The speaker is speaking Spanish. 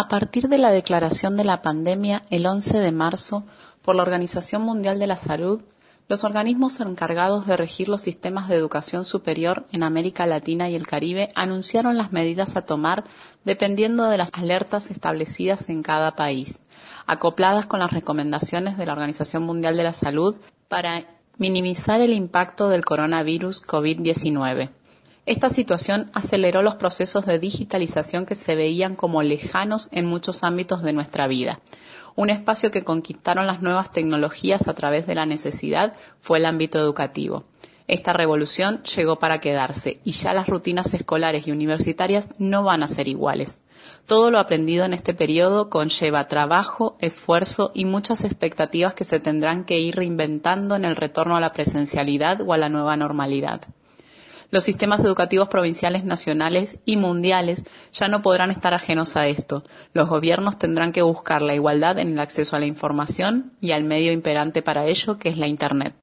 A partir de la declaración de la pandemia el 11 de marzo por la Organización Mundial de la Salud, los organismos encargados de regir los sistemas de educación superior en América Latina y el Caribe anunciaron las medidas a tomar dependiendo de las alertas establecidas en cada país, acopladas con las recomendaciones de la Organización Mundial de la Salud para minimizar el impacto del coronavirus COVID-19. Esta situación aceleró los procesos de digitalización que se veían como lejanos en muchos ámbitos de nuestra vida. Un espacio que conquistaron las nuevas tecnologías a través de la necesidad fue el ámbito educativo. Esta revolución llegó para quedarse y ya las rutinas escolares y universitarias no van a ser iguales. Todo lo aprendido en este periodo conlleva trabajo, esfuerzo y muchas expectativas que se tendrán que ir reinventando en el retorno a la presencialidad o a la nueva normalidad. Los sistemas educativos provinciales, nacionales y mundiales ya no podrán estar ajenos a esto. Los gobiernos tendrán que buscar la igualdad en el acceso a la información y al medio imperante para ello, que es la Internet.